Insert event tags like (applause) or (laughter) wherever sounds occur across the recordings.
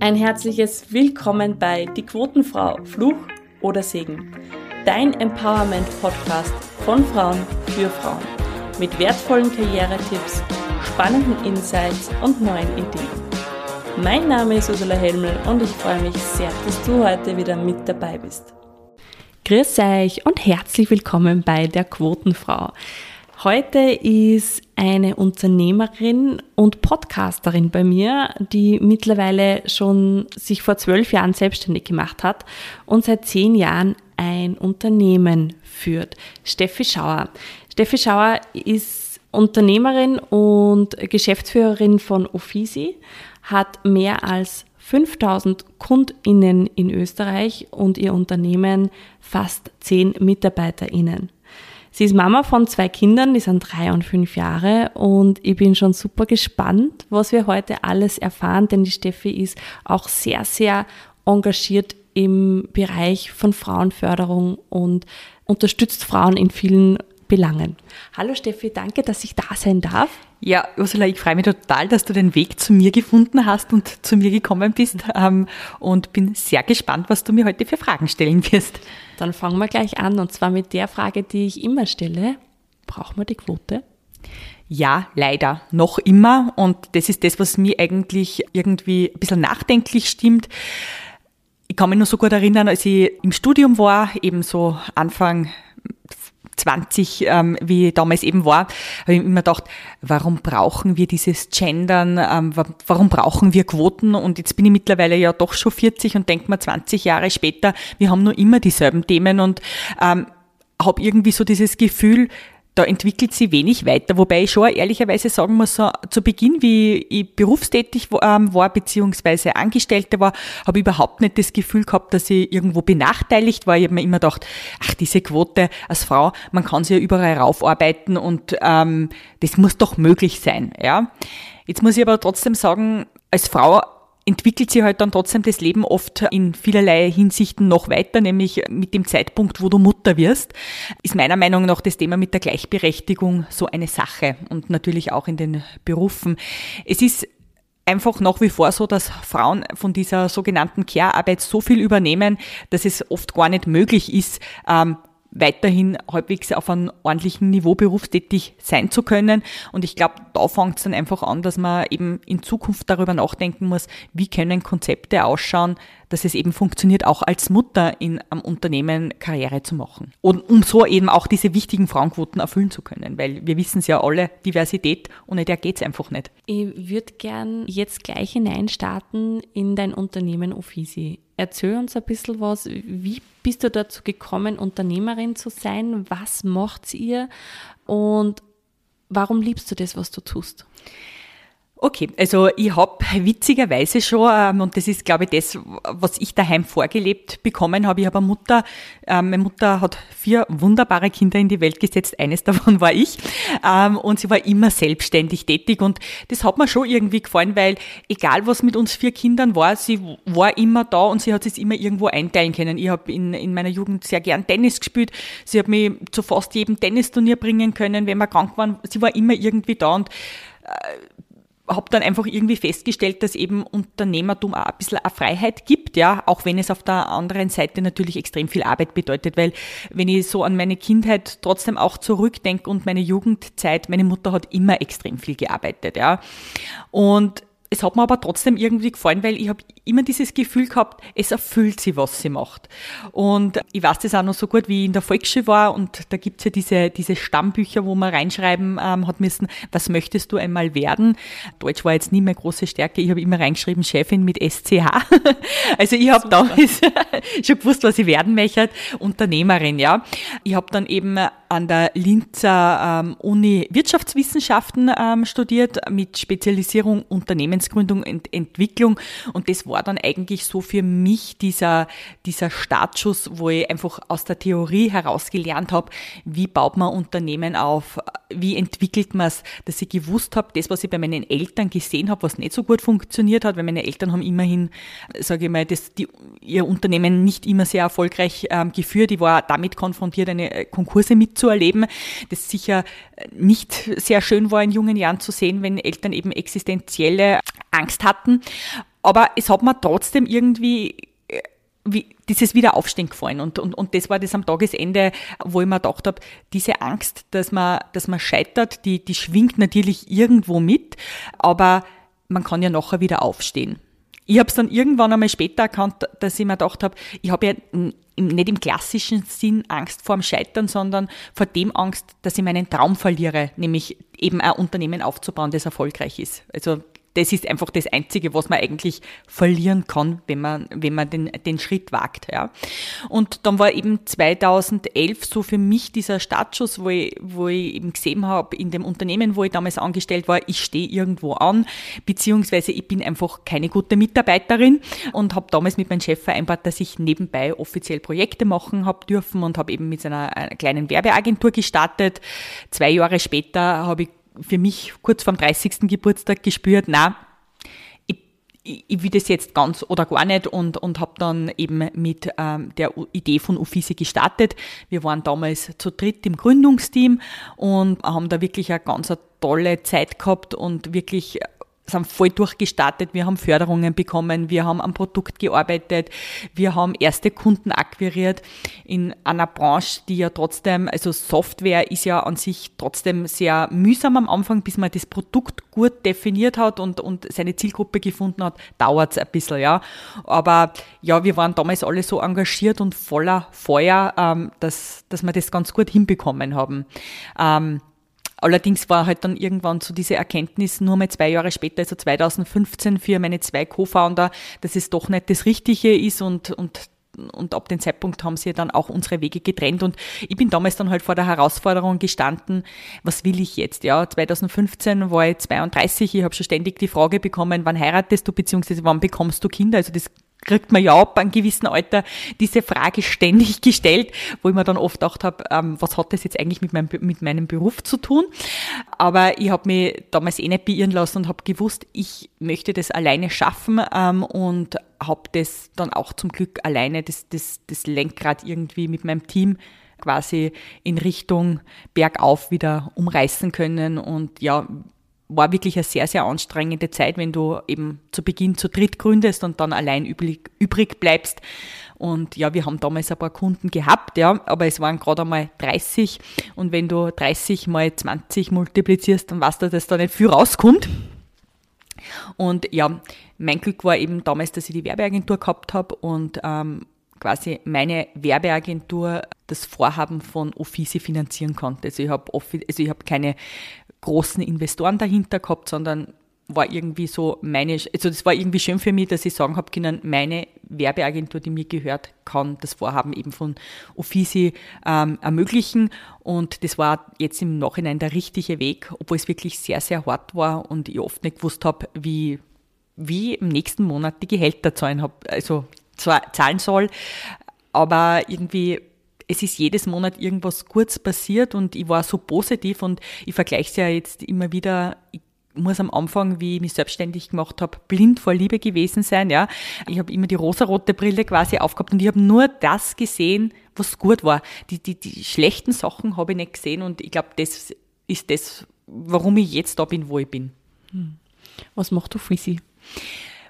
Ein herzliches Willkommen bei Die Quotenfrau, Fluch oder Segen. Dein Empowerment-Podcast von Frauen für Frauen. Mit wertvollen Karrieretipps, spannenden Insights und neuen Ideen. Mein Name ist Ursula Helmel und ich freue mich sehr, dass du heute wieder mit dabei bist. Grüß euch und herzlich willkommen bei der Quotenfrau. Heute ist eine Unternehmerin und Podcasterin bei mir, die mittlerweile schon sich vor zwölf Jahren selbstständig gemacht hat und seit zehn Jahren ein Unternehmen führt. Steffi Schauer. Steffi Schauer ist Unternehmerin und Geschäftsführerin von Offici, hat mehr als 5000 KundInnen in Österreich und ihr Unternehmen fast 10 MitarbeiterInnen. Sie ist Mama von zwei Kindern, die sind drei und fünf Jahre. Und ich bin schon super gespannt, was wir heute alles erfahren, denn die Steffi ist auch sehr, sehr engagiert im Bereich von Frauenförderung und unterstützt Frauen in vielen Belangen. Hallo Steffi, danke, dass ich da sein darf. Ja, Ursula, ich freue mich total, dass du den Weg zu mir gefunden hast und zu mir gekommen bist ähm, und bin sehr gespannt, was du mir heute für Fragen stellen wirst. Dann fangen wir gleich an und zwar mit der Frage, die ich immer stelle. Brauchen wir die Quote? Ja, leider, noch immer. Und das ist das, was mir eigentlich irgendwie ein bisschen nachdenklich stimmt. Ich kann mich nur so gut erinnern, als ich im Studium war, eben so Anfang 20, ähm, wie damals eben war, habe ich immer gedacht, warum brauchen wir dieses Gendern, ähm, warum brauchen wir Quoten? Und jetzt bin ich mittlerweile ja doch schon 40 und denke mal 20 Jahre später, wir haben nur immer dieselben Themen und ähm, habe irgendwie so dieses Gefühl, da entwickelt sie wenig weiter, wobei ich schon ehrlicherweise sagen muss, so, zu Beginn, wie ich berufstätig ähm, war, beziehungsweise Angestellte war, habe ich überhaupt nicht das Gefühl gehabt, dass ich irgendwo benachteiligt war. Ich habe mir immer gedacht, ach, diese Quote als Frau, man kann sie ja überall raufarbeiten und ähm, das muss doch möglich sein. Ja. Jetzt muss ich aber trotzdem sagen, als Frau entwickelt sich halt dann trotzdem das Leben oft in vielerlei Hinsichten noch weiter, nämlich mit dem Zeitpunkt, wo du Mutter wirst, ist meiner Meinung nach das Thema mit der Gleichberechtigung so eine Sache und natürlich auch in den Berufen. Es ist einfach nach wie vor so, dass Frauen von dieser sogenannten Care-Arbeit so viel übernehmen, dass es oft gar nicht möglich ist, ähm, weiterhin halbwegs auf einem ordentlichen Niveau berufstätig sein zu können. Und ich glaube, da fängt es dann einfach an, dass man eben in Zukunft darüber nachdenken muss, wie können Konzepte ausschauen, dass es eben funktioniert, auch als Mutter in einem Unternehmen Karriere zu machen. Und um so eben auch diese wichtigen Frauenquoten erfüllen zu können, weil wir wissen es ja alle, Diversität, ohne der geht es einfach nicht. Ich würde gern jetzt gleich hineinstarten in dein Unternehmen Offici. Erzähl uns ein bisschen was. Wie bist du dazu gekommen, Unternehmerin zu sein? Was macht ihr? Und warum liebst du das, was du tust? Okay, also ich habe witzigerweise schon, ähm, und das ist, glaube ich, das, was ich daheim vorgelebt bekommen habe. Ich habe eine Mutter, ähm, meine Mutter hat vier wunderbare Kinder in die Welt gesetzt, eines davon war ich, ähm, und sie war immer selbstständig tätig. Und das hat mir schon irgendwie gefallen, weil egal was mit uns vier Kindern war, sie war immer da und sie hat es immer irgendwo einteilen können. Ich habe in, in meiner Jugend sehr gern Tennis gespielt, sie hat mich zu fast jedem Tennisturnier bringen können, wenn wir krank waren, sie war immer irgendwie da und äh, habe dann einfach irgendwie festgestellt, dass eben Unternehmertum auch ein bisschen eine Freiheit gibt, ja, auch wenn es auf der anderen Seite natürlich extrem viel Arbeit bedeutet, weil wenn ich so an meine Kindheit trotzdem auch zurückdenke und meine Jugendzeit, meine Mutter hat immer extrem viel gearbeitet, ja. Und es hat mir aber trotzdem irgendwie gefallen, weil ich habe immer dieses Gefühl gehabt, es erfüllt sie, was sie macht. Und ich weiß das auch noch so gut, wie ich in der Volksschule war und da gibt's ja diese, diese Stammbücher, wo man reinschreiben ähm, hat müssen, was möchtest du einmal werden? Deutsch war jetzt nie mehr große Stärke, ich habe immer reingeschrieben, Chefin mit SCH. (laughs) also ich habe damals (laughs) schon gewusst, was ich werden möchte, Unternehmerin, ja. Ich habe dann eben an der Linzer ähm, Uni Wirtschaftswissenschaften ähm, studiert mit Spezialisierung Unternehmensgründung und Entwicklung. Und das war dann eigentlich so für mich dieser, dieser Startschuss, wo ich einfach aus der Theorie heraus gelernt habe, wie baut man Unternehmen auf, wie entwickelt man es, dass ich gewusst habe, das, was ich bei meinen Eltern gesehen habe, was nicht so gut funktioniert hat, weil meine Eltern haben immerhin, sage ich mal, das, die, ihr Unternehmen nicht immer sehr erfolgreich ähm, geführt. Ich war damit konfrontiert, eine äh, Konkurse mitzuerleben, das sicher nicht sehr schön war in jungen Jahren zu sehen, wenn Eltern eben existenzielle Angst hatten. Aber es hat mir trotzdem irgendwie äh, wie, dieses Wiederaufstehen gefallen. Und, und, und das war das am Tagesende, wo ich mir gedacht habe, diese Angst, dass man, dass man scheitert, die, die schwingt natürlich irgendwo mit, aber man kann ja nachher wieder aufstehen. Ich habe es dann irgendwann einmal später erkannt, dass ich mir gedacht habe, ich habe ja nicht im klassischen Sinn Angst vor dem Scheitern, sondern vor dem Angst, dass ich meinen Traum verliere, nämlich eben ein Unternehmen aufzubauen, das erfolgreich ist. Also das ist einfach das Einzige, was man eigentlich verlieren kann, wenn man, wenn man den, den Schritt wagt. Ja. Und dann war eben 2011 so für mich dieser Startschuss, wo ich, wo ich eben gesehen habe, in dem Unternehmen, wo ich damals angestellt war, ich stehe irgendwo an, beziehungsweise ich bin einfach keine gute Mitarbeiterin und habe damals mit meinem Chef vereinbart, dass ich nebenbei offiziell Projekte machen habe dürfen und habe eben mit einer, kleinen Werbeagentur gestartet. Zwei Jahre später habe ich für mich kurz vorm 30. Geburtstag gespürt, na, ich, ich will das jetzt ganz oder gar nicht und, und habe dann eben mit ähm, der Idee von Uffizi gestartet. Wir waren damals zu dritt im Gründungsteam und haben da wirklich eine ganz tolle Zeit gehabt und wirklich sind voll durchgestartet, wir haben Förderungen bekommen, wir haben am Produkt gearbeitet, wir haben erste Kunden akquiriert in einer Branche, die ja trotzdem, also Software ist ja an sich trotzdem sehr mühsam am Anfang, bis man das Produkt gut definiert hat und, und seine Zielgruppe gefunden hat, dauert es ein bisschen, ja. Aber ja, wir waren damals alle so engagiert und voller Feuer, ähm, dass, dass wir das ganz gut hinbekommen haben. Ähm, Allerdings war halt dann irgendwann so diese Erkenntnis, nur mal zwei Jahre später, also 2015, für meine zwei Co-Founder, dass es doch nicht das Richtige ist und, und und ab dem Zeitpunkt haben sie dann auch unsere Wege getrennt und ich bin damals dann halt vor der Herausforderung gestanden, was will ich jetzt? Ja, 2015 war ich 32, ich habe schon ständig die Frage bekommen, wann heiratest du beziehungsweise wann bekommst du Kinder? Also das kriegt man ja ab einem gewissen Alter diese Frage ständig gestellt, wo ich mir dann oft gedacht habe, ähm, was hat das jetzt eigentlich mit meinem, mit meinem Beruf zu tun? Aber ich habe mich damals eh nicht beirren lassen und habe gewusst, ich möchte das alleine schaffen ähm, und habe das dann auch zum Glück alleine, das, das, das Lenkrad irgendwie mit meinem Team quasi in Richtung bergauf wieder umreißen können und ja, war wirklich eine sehr, sehr anstrengende Zeit, wenn du eben zu Beginn zu dritt gründest und dann allein übrig, übrig bleibst. Und ja, wir haben damals ein paar Kunden gehabt, ja, aber es waren gerade einmal 30. Und wenn du 30 mal 20 multiplizierst, dann weißt du, dass da nicht viel rauskommt. Und ja, mein Glück war eben damals, dass ich die Werbeagentur gehabt habe und ähm, quasi meine Werbeagentur das Vorhaben von Office finanzieren konnte. Also ich habe also ich habe keine großen Investoren dahinter gehabt, sondern war irgendwie so meine, also das war irgendwie schön für mich, dass ich sagen habe können, meine Werbeagentur, die mir gehört, kann das Vorhaben eben von Offici ähm, ermöglichen. Und das war jetzt im Nachhinein der richtige Weg, obwohl es wirklich sehr, sehr hart war und ich oft nicht gewusst habe, wie, wie im nächsten Monat die Gehälter zahlen, hab, also zahlen soll. Aber irgendwie es ist jedes Monat irgendwas kurz passiert und ich war so positiv und ich vergleiche es ja jetzt immer wieder. Ich muss am Anfang, wie ich mich selbstständig gemacht habe, blind vor Liebe gewesen sein. Ja, ich habe immer die rosarote Brille quasi aufgehabt und ich habe nur das gesehen, was gut war. Die, die, die schlechten Sachen habe ich nicht gesehen und ich glaube, das ist das, warum ich jetzt da bin, wo ich bin. Hm. Was macht du Frissi?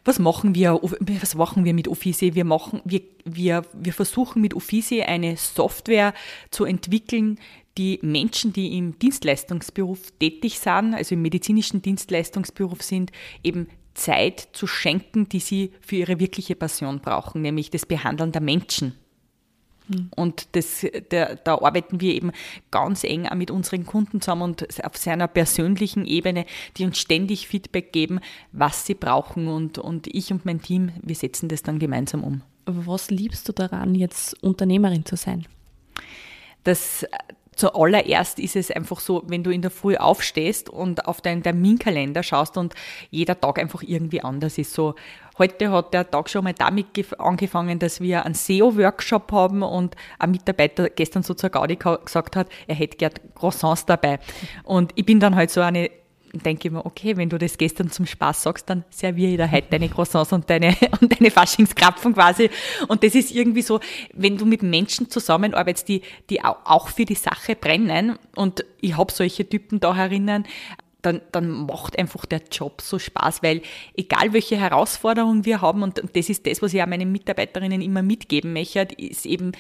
Was machen wir, was machen wir mit Office? Wir machen, wir, wir, wir versuchen mit Office eine Software zu entwickeln, die Menschen, die im Dienstleistungsberuf tätig sind, also im medizinischen Dienstleistungsberuf sind, eben Zeit zu schenken, die sie für ihre wirkliche Passion brauchen, nämlich das Behandeln der Menschen. Und das, der, da arbeiten wir eben ganz eng mit unseren Kunden zusammen und auf seiner persönlichen Ebene, die uns ständig Feedback geben, was sie brauchen. Und, und ich und mein Team, wir setzen das dann gemeinsam um. Was liebst du daran, jetzt Unternehmerin zu sein? Das, Zuallererst ist es einfach so, wenn du in der Früh aufstehst und auf deinen Terminkalender schaust und jeder Tag einfach irgendwie anders ist. So, heute hat der Tag schon mal damit angefangen, dass wir einen SEO-Workshop haben und ein Mitarbeiter gestern so zur Gaudi gesagt hat, er hätte gern Croissants dabei. Und ich bin dann halt so eine denke ich mir, okay, wenn du das gestern zum Spaß sagst, dann serviere ich da heute deine Croissants und deine, (laughs) und deine Faschingskrapfen quasi. Und das ist irgendwie so, wenn du mit Menschen zusammenarbeitest, die, die auch für die Sache brennen, und ich habe solche Typen da herinnen, dann, dann macht einfach der Job so Spaß, weil egal welche Herausforderungen wir haben, und, und das ist das, was ich auch meinen Mitarbeiterinnen immer mitgeben möchte, ist eben,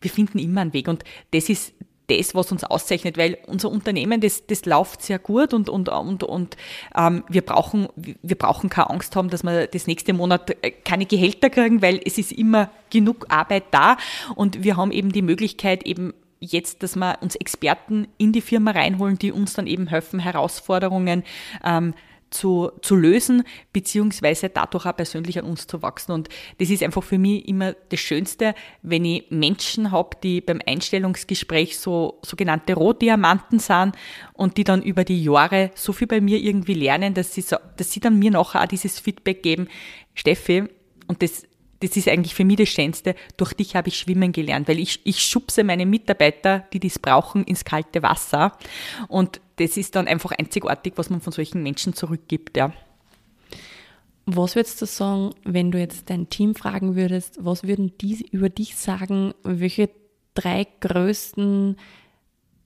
wir finden immer einen Weg. Und das ist das, was uns auszeichnet, weil unser Unternehmen, das, das läuft sehr gut und, und, und, und ähm, wir, brauchen, wir brauchen keine Angst haben, dass wir das nächste Monat äh, keine Gehälter kriegen, weil es ist immer genug Arbeit da. Und wir haben eben die Möglichkeit, eben jetzt, dass wir uns Experten in die Firma reinholen, die uns dann eben helfen, Herausforderungen ähm, zu, zu lösen, beziehungsweise dadurch auch persönlich an uns zu wachsen. Und das ist einfach für mich immer das Schönste, wenn ich Menschen habe, die beim Einstellungsgespräch so sogenannte Rohdiamanten sind und die dann über die Jahre so viel bei mir irgendwie lernen, dass sie, so, dass sie dann mir nachher auch dieses Feedback geben, Steffi, und das das ist eigentlich für mich das Schönste. Durch dich habe ich schwimmen gelernt, weil ich, ich schubse meine Mitarbeiter, die das brauchen, ins kalte Wasser. Und das ist dann einfach einzigartig, was man von solchen Menschen zurückgibt, ja. Was würdest du sagen, wenn du jetzt dein Team fragen würdest, was würden die über dich sagen? Welche drei größten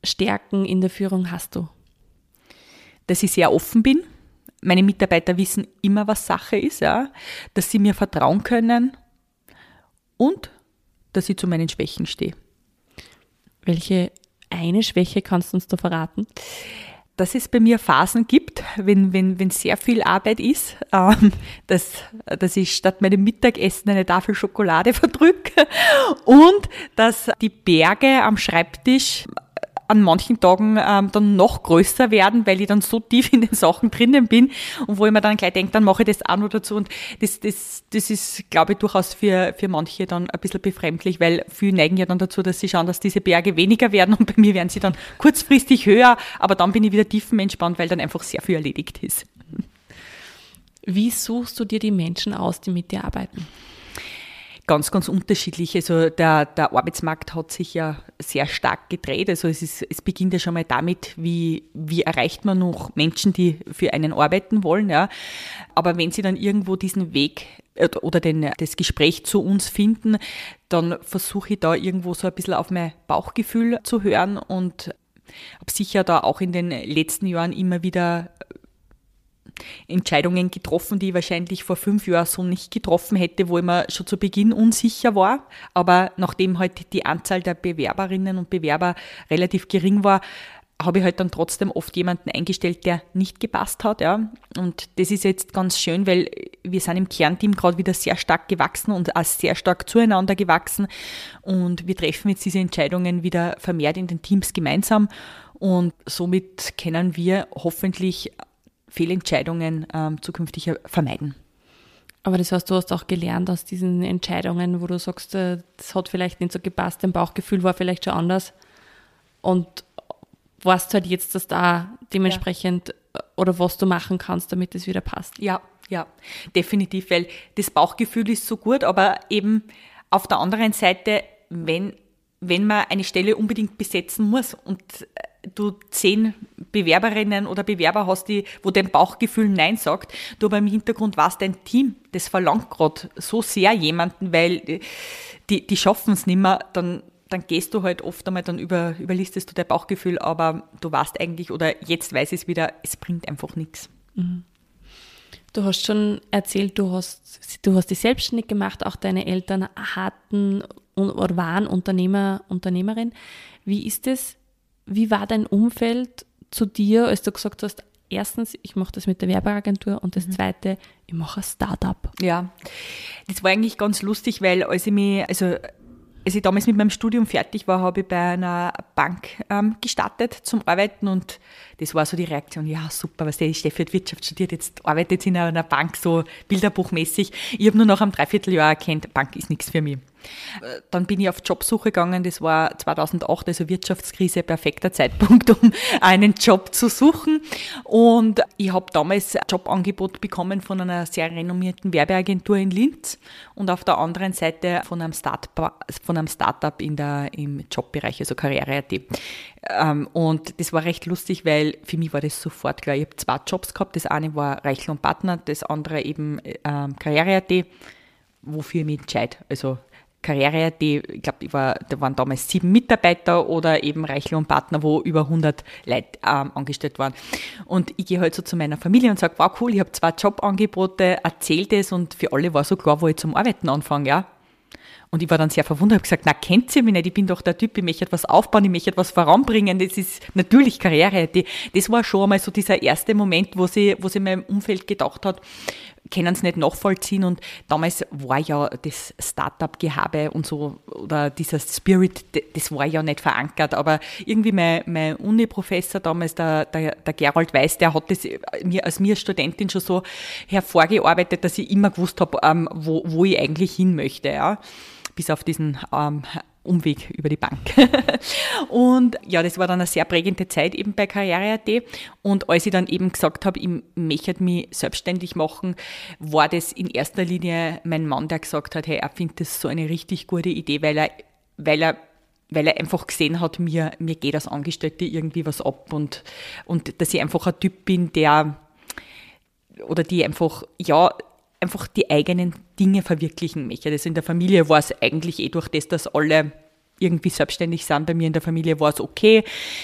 Stärken in der Führung hast du? Dass ich sehr offen bin. Meine Mitarbeiter wissen immer, was Sache ist, ja. Dass sie mir vertrauen können und dass ich zu meinen Schwächen stehe. Welche eine Schwäche kannst du uns da verraten? Dass es bei mir Phasen gibt, wenn, wenn, wenn sehr viel Arbeit ist, ähm, dass, dass ich statt meinem Mittagessen eine Tafel Schokolade (laughs) verdrücke und dass die Berge am Schreibtisch an manchen Tagen ähm, dann noch größer werden, weil ich dann so tief in den Sachen drinnen bin und wo ich mir dann gleich denke, dann mache ich das auch noch dazu. Und das, das, das ist, glaube ich, durchaus für, für manche dann ein bisschen befremdlich, weil viele neigen ja dann dazu, dass sie schauen, dass diese Berge weniger werden und bei mir werden sie dann kurzfristig höher, aber dann bin ich wieder tiefenentspannt, weil dann einfach sehr viel erledigt ist. Wie suchst du dir die Menschen aus, die mit dir arbeiten? Ganz, ganz unterschiedlich. Also der, der Arbeitsmarkt hat sich ja sehr stark gedreht. Also es, ist, es beginnt ja schon mal damit, wie, wie erreicht man noch Menschen, die für einen arbeiten wollen. Ja. Aber wenn sie dann irgendwo diesen Weg äh, oder den, das Gespräch zu uns finden, dann versuche ich da irgendwo so ein bisschen auf mein Bauchgefühl zu hören und habe sicher da auch in den letzten Jahren immer wieder Entscheidungen getroffen, die ich wahrscheinlich vor fünf Jahren so nicht getroffen hätte, wo ich mir schon zu Beginn unsicher war. Aber nachdem halt die Anzahl der Bewerberinnen und Bewerber relativ gering war, habe ich halt dann trotzdem oft jemanden eingestellt, der nicht gepasst hat, ja. Und das ist jetzt ganz schön, weil wir sind im Kernteam gerade wieder sehr stark gewachsen und auch sehr stark zueinander gewachsen. Und wir treffen jetzt diese Entscheidungen wieder vermehrt in den Teams gemeinsam. Und somit können wir hoffentlich Fehlentscheidungen ähm, zukünftig vermeiden. Aber das heißt, du hast auch gelernt aus diesen Entscheidungen, wo du sagst, äh, das hat vielleicht nicht so gepasst, dein Bauchgefühl war vielleicht schon anders. Und weißt halt jetzt, dass da dementsprechend ja. Äh, oder was du machen kannst, damit es wieder passt. Ja, ja, definitiv, weil das Bauchgefühl ist so gut, aber eben auf der anderen Seite, wenn, wenn man eine Stelle unbedingt besetzen muss und äh, du zehn Bewerberinnen oder Bewerber hast, die, wo dein Bauchgefühl Nein sagt, du aber im Hintergrund warst dein Team, das verlangt gerade so sehr jemanden, weil die, die schaffen es nicht mehr, dann, dann gehst du halt oft einmal, dann über, überlistest du dein Bauchgefühl, aber du weißt eigentlich, oder jetzt weiß ich es wieder, es bringt einfach nichts. Mhm. Du hast schon erzählt, du hast, du hast dich selbstständig gemacht, auch deine Eltern hatten oder waren Unternehmer, Unternehmerin. Wie ist es, wie war dein Umfeld zu dir, als du gesagt hast, erstens, ich mache das mit der Werbeagentur und das mhm. zweite, ich mache ein Startup? Ja, das war eigentlich ganz lustig, weil als ich mich, also als ich damals mit meinem Studium fertig war, habe ich bei einer Bank ähm, gestartet zum Arbeiten und das war so die Reaktion, ja super, was der Steffi hat Wirtschaft studiert, jetzt arbeitet in einer Bank so bilderbuchmäßig. Ich habe nur nach einem Dreivierteljahr erkannt, Bank ist nichts für mich. Dann bin ich auf Jobsuche gegangen, das war 2008, also Wirtschaftskrise, perfekter Zeitpunkt, (laughs) um einen Job zu suchen. Und ich habe damals ein Jobangebot bekommen von einer sehr renommierten Werbeagentur in Linz und auf der anderen Seite von einem, Start von einem Startup in der, im Jobbereich, also Karriere.at. Ähm, und das war recht lustig, weil für mich war das sofort klar. Ich habe zwei Jobs gehabt. Das eine war Reichel und Partner, das andere eben ähm, Karriere.at, wofür ich mich entscheide. Also Karriere, die, ich glaube, da waren damals sieben Mitarbeiter oder eben Reichel und Partner, wo über 100 Leute ähm, angestellt waren. Und ich gehe halt so zu meiner Familie und sage, wow, cool, ich habe zwei Jobangebote, erzählt es und für alle war so klar, wo ich zum Arbeiten anfange, ja. Und ich war dann sehr verwundert, habe gesagt, na, kennt ihr mich nicht? Ich bin doch der Typ, ich möchte etwas aufbauen, ich möchte etwas voranbringen. Das ist natürlich Karriere. Das war schon einmal so dieser erste Moment, wo sie, wo sie in meinem Umfeld gedacht hat, können es nicht nachvollziehen. Und damals war ja das Startup-Gehabe und so, oder dieser Spirit, das war ja nicht verankert. Aber irgendwie mein, mein Uni-Professor damals, der, der, der Gerald Weiß, der hat das mir, als mir Studentin schon so hervorgearbeitet, dass ich immer gewusst habe, ähm, wo, wo ich eigentlich hin möchte. Ja bis auf diesen ähm, Umweg über die Bank. (laughs) und ja, das war dann eine sehr prägende Zeit eben bei Karriere.at. Und als ich dann eben gesagt habe, ich möchte mich selbstständig machen, war das in erster Linie mein Mann, der gesagt hat, hey, er findet das so eine richtig gute Idee, weil er, weil er weil er einfach gesehen hat, mir, mir geht als Angestellte irgendwie was ab und, und dass ich einfach ein Typ bin, der oder die einfach, ja, einfach die eigenen Dinge verwirklichen möchte. Das in der Familie war es eigentlich eh durch das, dass alle irgendwie selbstständig sind. Bei mir in der Familie war es okay.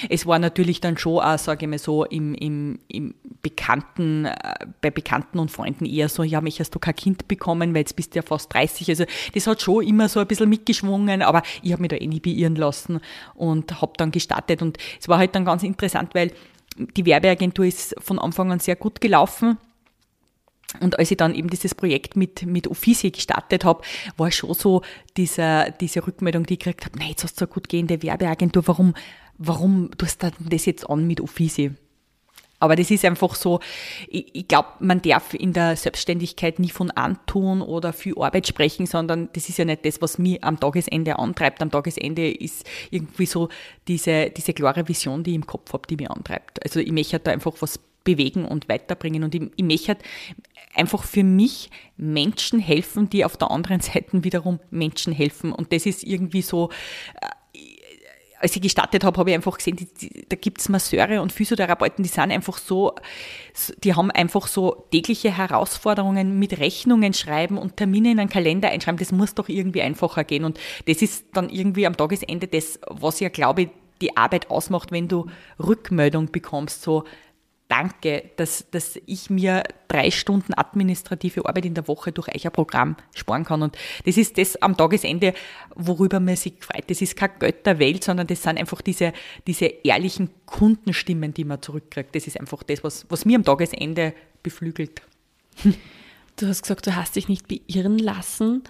Es war natürlich dann schon auch, sage ich mal so, im, im, im Bekannten, äh, bei Bekannten und Freunden eher so, ja, mich hast du kein Kind bekommen, weil jetzt bist du ja fast 30. Also das hat schon immer so ein bisschen mitgeschwungen, aber ich habe mich da eh nie beirren lassen und habe dann gestartet. Und es war halt dann ganz interessant, weil die Werbeagentur ist von Anfang an sehr gut gelaufen und als ich dann eben dieses Projekt mit, mit Offici gestartet habe, war schon so diese, diese Rückmeldung, die ich gekriegt habe, nein, jetzt hast du eine gut gehende Werbeagentur, warum, warum tust du das jetzt an mit Offici? Aber das ist einfach so, ich, ich glaube, man darf in der Selbstständigkeit nie von Antun oder viel Arbeit sprechen, sondern das ist ja nicht das, was mich am Tagesende antreibt. Am Tagesende ist irgendwie so diese, diese klare Vision, die ich im Kopf habe, die mich antreibt. Also ich möchte da einfach was bewegen und weiterbringen. Und ich, ich möchte einfach für mich Menschen helfen, die auf der anderen (laughs) Seite wiederum Menschen helfen. Und das ist irgendwie so, äh, als ich gestartet habe, habe ich einfach gesehen, die, die, da gibt's Masseure und Physiotherapeuten, die sind einfach so, die haben einfach so tägliche Herausforderungen mit Rechnungen schreiben und Termine in einen Kalender einschreiben. Das muss doch irgendwie einfacher gehen. Und das ist dann irgendwie am Tagesende das, was ich glaube, die Arbeit ausmacht, wenn du Rückmeldung bekommst, so, danke, dass, dass ich mir drei Stunden administrative Arbeit in der Woche durch euer Programm sparen kann. Und das ist das am Tagesende, worüber man sich freut. Das ist kein Geld der Welt, sondern das sind einfach diese, diese ehrlichen Kundenstimmen, die man zurückkriegt. Das ist einfach das, was, was mir am Tagesende beflügelt. (laughs) Du hast gesagt, du hast dich nicht beirren lassen.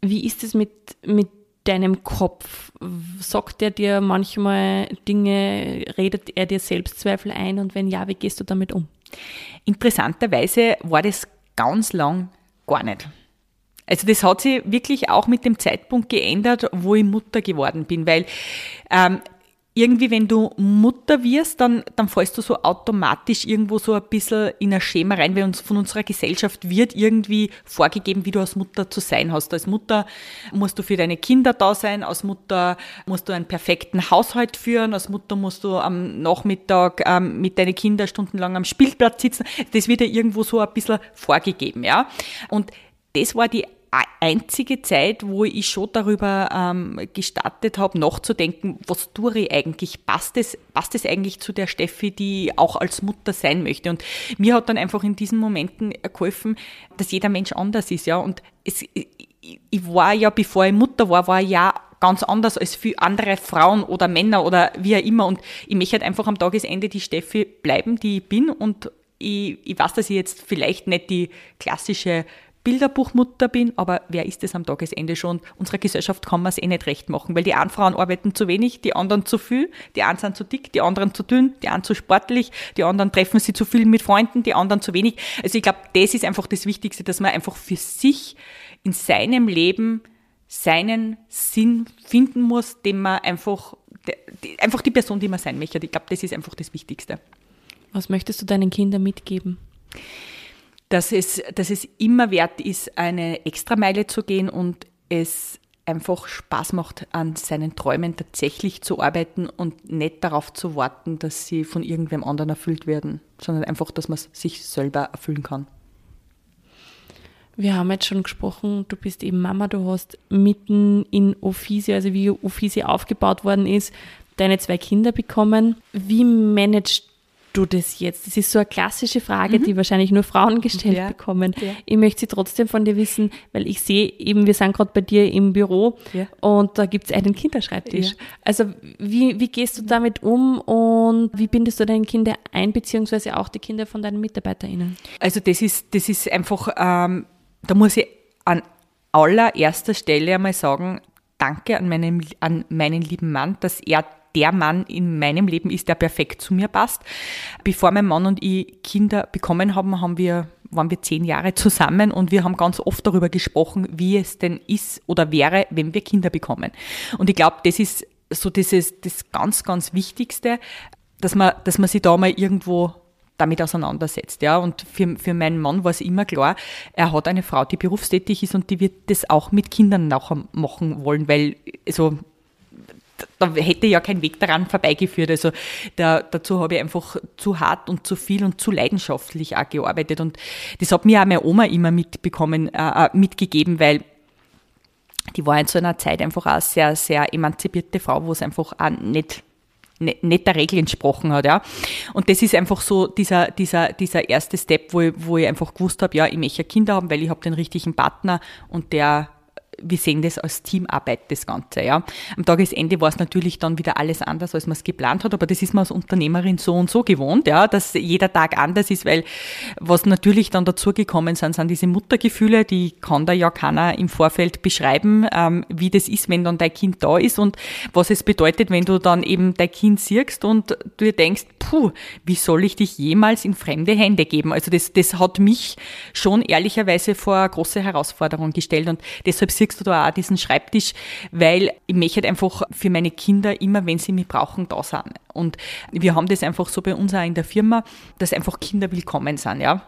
Wie ist es mit, mit deinem Kopf? Sagt er dir manchmal Dinge, redet er dir Selbstzweifel ein und wenn ja, wie gehst du damit um? Interessanterweise war das ganz lang gar nicht. Also das hat sich wirklich auch mit dem Zeitpunkt geändert, wo ich Mutter geworden bin, weil ähm, irgendwie, wenn du Mutter wirst, dann, dann fallst du so automatisch irgendwo so ein bisschen in ein Schema rein, weil uns von unserer Gesellschaft wird irgendwie vorgegeben, wie du als Mutter zu sein hast. Als Mutter musst du für deine Kinder da sein, als Mutter musst du einen perfekten Haushalt führen, als Mutter musst du am Nachmittag ähm, mit deinen Kindern stundenlang am Spielplatz sitzen. Das wird ja irgendwo so ein bisschen vorgegeben, ja. Und das war die einzige Zeit, wo ich schon darüber ähm, gestartet habe, nachzudenken, was tue ich eigentlich? Passt es, passt es eigentlich zu der Steffi, die auch als Mutter sein möchte? Und mir hat dann einfach in diesen Momenten geholfen, dass jeder Mensch anders ist, ja. Und es, ich war ja, bevor ich Mutter war, war ich ja ganz anders als für andere Frauen oder Männer oder wie auch immer. Und ich möchte halt einfach am Tagesende die Steffi bleiben, die ich bin. Und ich, ich weiß, dass ich jetzt vielleicht nicht die klassische Bilderbuchmutter bin, aber wer ist es am Tagesende schon? Unserer Gesellschaft kann man es eh nicht recht machen, weil die einen Frauen arbeiten zu wenig, die anderen zu viel, die einen sind zu dick, die anderen zu dünn, die einen zu sportlich, die anderen treffen sich zu viel mit Freunden, die anderen zu wenig. Also ich glaube, das ist einfach das Wichtigste, dass man einfach für sich in seinem Leben seinen Sinn finden muss, den man einfach, einfach die Person, die man sein möchte. Ich glaube, das ist einfach das Wichtigste. Was möchtest du deinen Kindern mitgeben? Dass es, dass es immer wert ist, eine Extrameile zu gehen und es einfach Spaß macht, an seinen Träumen tatsächlich zu arbeiten und nicht darauf zu warten, dass sie von irgendwem anderen erfüllt werden, sondern einfach, dass man es sich selber erfüllen kann. Wir haben jetzt schon gesprochen, du bist eben Mama, du hast mitten in Offisi, also wie Offisi aufgebaut worden ist, deine zwei Kinder bekommen. Wie managst du das jetzt? Das ist so eine klassische Frage, mhm. die wahrscheinlich nur Frauen gestellt ja. bekommen. Ja. Ich möchte sie trotzdem von dir wissen, weil ich sehe eben, wir sind gerade bei dir im Büro ja. und da gibt es einen Kinderschreibtisch. Also wie, wie gehst du damit um und wie bindest du deine Kinder ein, beziehungsweise auch die Kinder von deinen MitarbeiterInnen? Also das ist, das ist einfach, ähm, da muss ich an allererster Stelle einmal sagen, danke an meinen, an meinen lieben Mann, dass er der Mann in meinem Leben ist, der perfekt zu mir passt. Bevor mein Mann und ich Kinder bekommen haben, haben wir waren wir zehn Jahre zusammen und wir haben ganz oft darüber gesprochen, wie es denn ist oder wäre, wenn wir Kinder bekommen. Und ich glaube, das ist so dieses, das ganz, ganz Wichtigste, dass man, dass man sich da mal irgendwo damit auseinandersetzt. Ja. Und für, für meinen Mann war es immer klar, er hat eine Frau, die berufstätig ist und die wird das auch mit Kindern nachher machen wollen, weil also da hätte ja kein Weg daran vorbeigeführt. Also da, dazu habe ich einfach zu hart und zu viel und zu leidenschaftlich auch gearbeitet. Und das hat mir auch meine Oma immer mitbekommen, äh, äh mitgegeben, weil die war in so einer Zeit einfach auch sehr, sehr emanzipierte Frau, wo es einfach auch nicht nicht der Regel entsprochen hat, ja. Und das ist einfach so dieser, dieser, dieser erste Step, wo ich, wo ich einfach gewusst habe, ja, ich möchte Kinder haben, weil ich habe den richtigen Partner und der wir sehen das als Teamarbeit, das Ganze. Ja. Am Tagesende war es natürlich dann wieder alles anders, als man es geplant hat, aber das ist man als Unternehmerin so und so gewohnt, ja, dass jeder Tag anders ist, weil was natürlich dann dazugekommen sind, sind diese Muttergefühle, die kann da ja keiner im Vorfeld beschreiben, ähm, wie das ist, wenn dann dein Kind da ist und was es bedeutet, wenn du dann eben dein Kind siehst und du dir denkst, puh, wie soll ich dich jemals in fremde Hände geben? Also das, das hat mich schon ehrlicherweise vor große Herausforderung gestellt und deshalb siehst du auch diesen Schreibtisch, weil ich möchte einfach für meine Kinder immer, wenn sie mich brauchen, da sein. Und wir haben das einfach so bei uns auch in der Firma, dass einfach Kinder willkommen sind, ja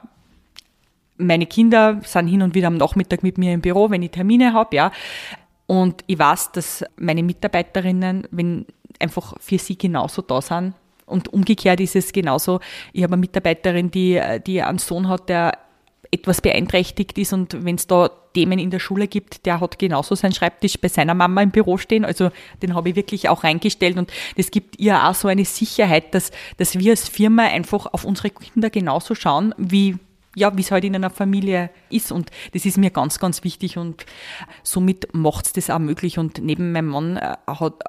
meine Kinder sind hin und wieder am Nachmittag mit mir im Büro, wenn ich Termine habe, ja. Und ich weiß, dass meine Mitarbeiterinnen, wenn einfach für sie genauso da sind, und umgekehrt ist es genauso. Ich habe eine Mitarbeiterin, die, die einen Sohn hat, der etwas beeinträchtigt ist und wenn es da Themen in der Schule gibt, der hat genauso seinen Schreibtisch bei seiner Mama im Büro stehen. Also den habe ich wirklich auch reingestellt und das gibt ihr auch so eine Sicherheit, dass, dass wir als Firma einfach auf unsere Kinder genauso schauen, wie ja, wie es halt in einer Familie ist. Und das ist mir ganz, ganz wichtig und somit macht es das auch möglich. Und neben meinem Mann äh, hat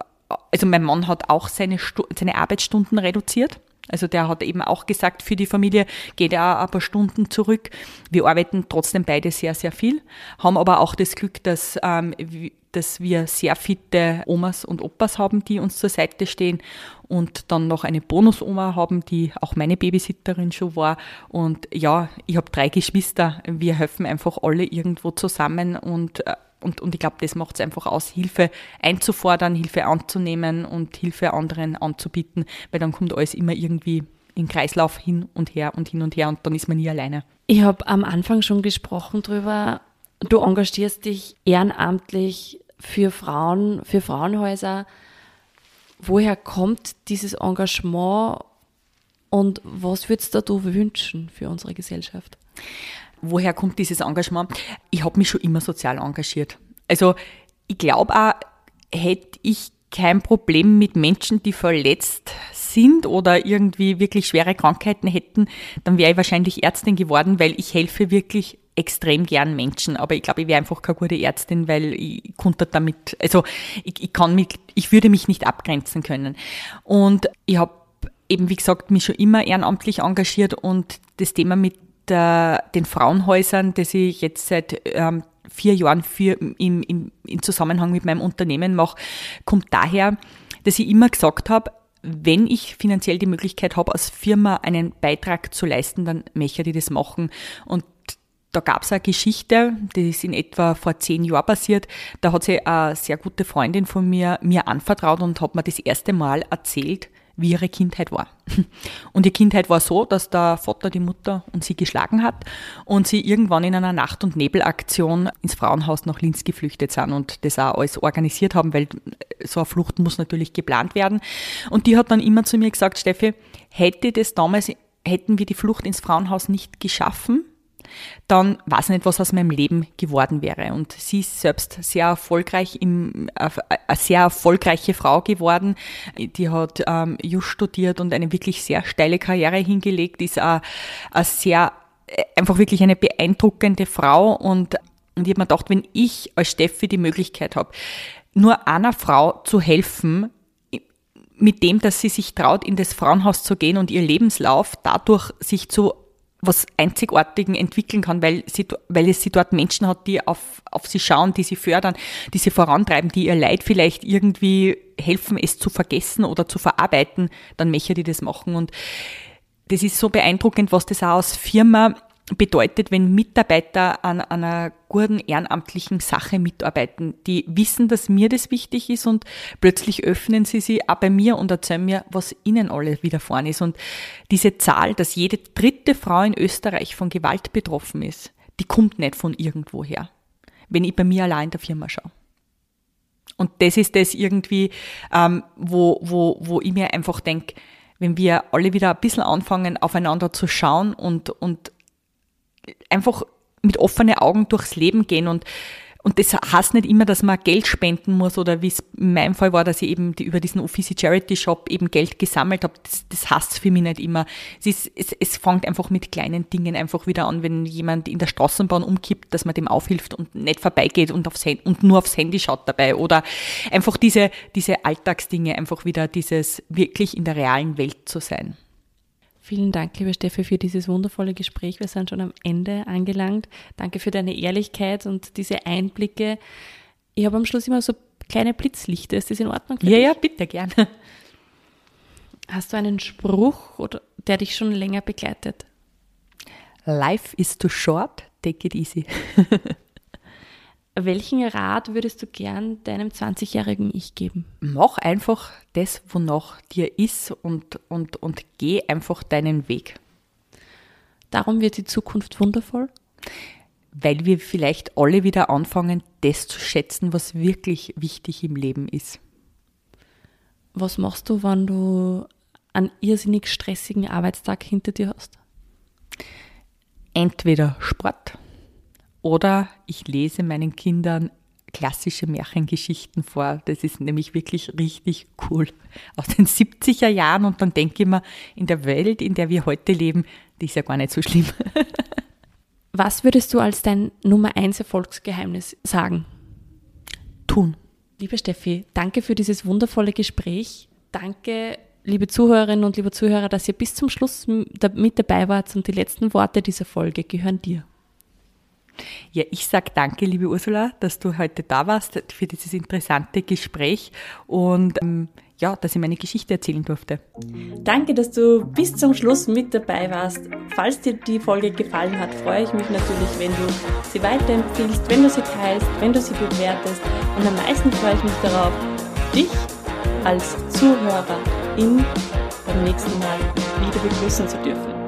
also mein Mann hat auch seine, seine Arbeitsstunden reduziert. Also der hat eben auch gesagt, für die Familie geht er auch ein paar Stunden zurück. Wir arbeiten trotzdem beide sehr, sehr viel, haben aber auch das Glück, dass, ähm, dass wir sehr fitte Omas und Opas haben, die uns zur Seite stehen und dann noch eine Bonusoma haben, die auch meine Babysitterin schon war. Und ja, ich habe drei Geschwister. Wir helfen einfach alle irgendwo zusammen und äh, und, und ich glaube, das macht es einfach aus, Hilfe einzufordern, Hilfe anzunehmen und Hilfe anderen anzubieten, weil dann kommt alles immer irgendwie in Kreislauf hin und her und hin und her und dann ist man nie alleine. Ich habe am Anfang schon gesprochen drüber, du engagierst dich ehrenamtlich für Frauen, für Frauenhäuser. Woher kommt dieses Engagement und was würdest du wünschen für unsere Gesellschaft? Woher kommt dieses Engagement? Ich habe mich schon immer sozial engagiert. Also ich glaube auch, hätte ich kein Problem mit Menschen, die verletzt sind oder irgendwie wirklich schwere Krankheiten hätten, dann wäre ich wahrscheinlich Ärztin geworden, weil ich helfe wirklich extrem gern Menschen, aber ich glaube, ich wäre einfach keine gute Ärztin, weil ich konnte damit, also ich, ich kann mich, ich würde mich nicht abgrenzen können. Und ich habe eben, wie gesagt, mich schon immer ehrenamtlich engagiert und das Thema mit der, den Frauenhäusern, das ich jetzt seit ähm, vier Jahren für, im, im, im Zusammenhang mit meinem Unternehmen mache, kommt daher, dass ich immer gesagt habe, wenn ich finanziell die Möglichkeit habe, als Firma einen Beitrag zu leisten, dann möchte ich das machen. Und da gab es eine Geschichte, die ist in etwa vor zehn Jahren passiert. Da hat sich eine sehr gute Freundin von mir mir anvertraut und hat mir das erste Mal erzählt, wie ihre Kindheit war. (laughs) Und die Kindheit war so, dass der Vater die Mutter und sie geschlagen hat und sie irgendwann in einer Nacht- und Nebelaktion ins Frauenhaus nach Linz geflüchtet sind und das auch alles organisiert haben, weil so eine Flucht muss natürlich geplant werden. Und die hat dann immer zu mir gesagt, Steffi, hätte das damals, hätten wir die Flucht ins Frauenhaus nicht geschaffen, dann weiß ich nicht, was aus meinem Leben geworden wäre. Und sie ist selbst sehr erfolgreich, im, äh, eine sehr erfolgreiche Frau geworden. Die hat ähm, Just studiert und eine wirklich sehr steile Karriere hingelegt, ist eine, eine sehr, äh, einfach wirklich eine beeindruckende Frau und und ich habe mir gedacht, wenn ich als Steffi die Möglichkeit habe, nur einer Frau zu helfen, mit dem, dass sie sich traut, in das Frauenhaus zu gehen und ihr Lebenslauf dadurch sich zu was Einzigartigen entwickeln kann, weil, sie, weil es sie dort Menschen hat, die auf, auf sie schauen, die sie fördern, die sie vorantreiben, die ihr Leid vielleicht irgendwie helfen, es zu vergessen oder zu verarbeiten, dann möchte die das machen. Und das ist so beeindruckend, was das auch aus Firma bedeutet, wenn Mitarbeiter an, einer guten ehrenamtlichen Sache mitarbeiten, die wissen, dass mir das wichtig ist und plötzlich öffnen sie sich auch bei mir und erzählen mir, was ihnen alle widerfahren ist. Und diese Zahl, dass jede dritte Frau in Österreich von Gewalt betroffen ist, die kommt nicht von irgendwoher, wenn ich bei mir allein in der Firma schaue. Und das ist das irgendwie, ähm, wo, wo, wo ich mir einfach denke, wenn wir alle wieder ein bisschen anfangen, aufeinander zu schauen und, und einfach mit offenen Augen durchs Leben gehen und und das heißt nicht immer, dass man Geld spenden muss oder wie es in meinem Fall war, dass ich eben die, über diesen Office Charity Shop eben Geld gesammelt habe. Das, das heißt für mich nicht immer. Es, ist, es, es fängt einfach mit kleinen Dingen einfach wieder an, wenn jemand in der Straßenbahn umkippt, dass man dem aufhilft und nicht vorbeigeht und, aufs und nur aufs Handy schaut dabei. Oder einfach diese, diese Alltagsdinge, einfach wieder dieses wirklich in der realen Welt zu sein. Vielen Dank, liebe Steffi, für dieses wundervolle Gespräch. Wir sind schon am Ende angelangt. Danke für deine Ehrlichkeit und diese Einblicke. Ich habe am Schluss immer so kleine Blitzlichter. Ist das in Ordnung? ja, dich? ja, bitte, gerne. (laughs) Hast du einen Spruch, oder, der dich schon länger begleitet? Life is too short, take it easy. (laughs) Welchen Rat würdest du gern deinem 20-jährigen Ich geben? Mach einfach das, wonach dir ist und, und, und geh einfach deinen Weg. Darum wird die Zukunft wundervoll? Weil wir vielleicht alle wieder anfangen, das zu schätzen, was wirklich wichtig im Leben ist. Was machst du, wenn du einen irrsinnig stressigen Arbeitstag hinter dir hast? Entweder Sport oder ich lese meinen Kindern klassische Märchengeschichten vor. Das ist nämlich wirklich richtig cool. Aus den 70er Jahren und dann denke ich mir, in der Welt, in der wir heute leben, die ist ja gar nicht so schlimm. (laughs) Was würdest du als dein Nummer 1 Erfolgsgeheimnis sagen? Tun. Liebe Steffi, danke für dieses wundervolle Gespräch. Danke, liebe Zuhörerinnen und liebe Zuhörer, dass ihr bis zum Schluss mit dabei wart und die letzten Worte dieser Folge gehören dir. Ja, ich sage danke, liebe Ursula, dass du heute da warst für dieses interessante Gespräch und ähm, ja, dass ich meine Geschichte erzählen durfte. Danke, dass du bis zum Schluss mit dabei warst. Falls dir die Folge gefallen hat, freue ich mich natürlich, wenn du sie weiterempfiehlst, wenn du sie teilst, wenn du sie bewertest. Und am meisten freue ich mich darauf, dich als Zuhörerin beim nächsten Mal wieder begrüßen zu dürfen.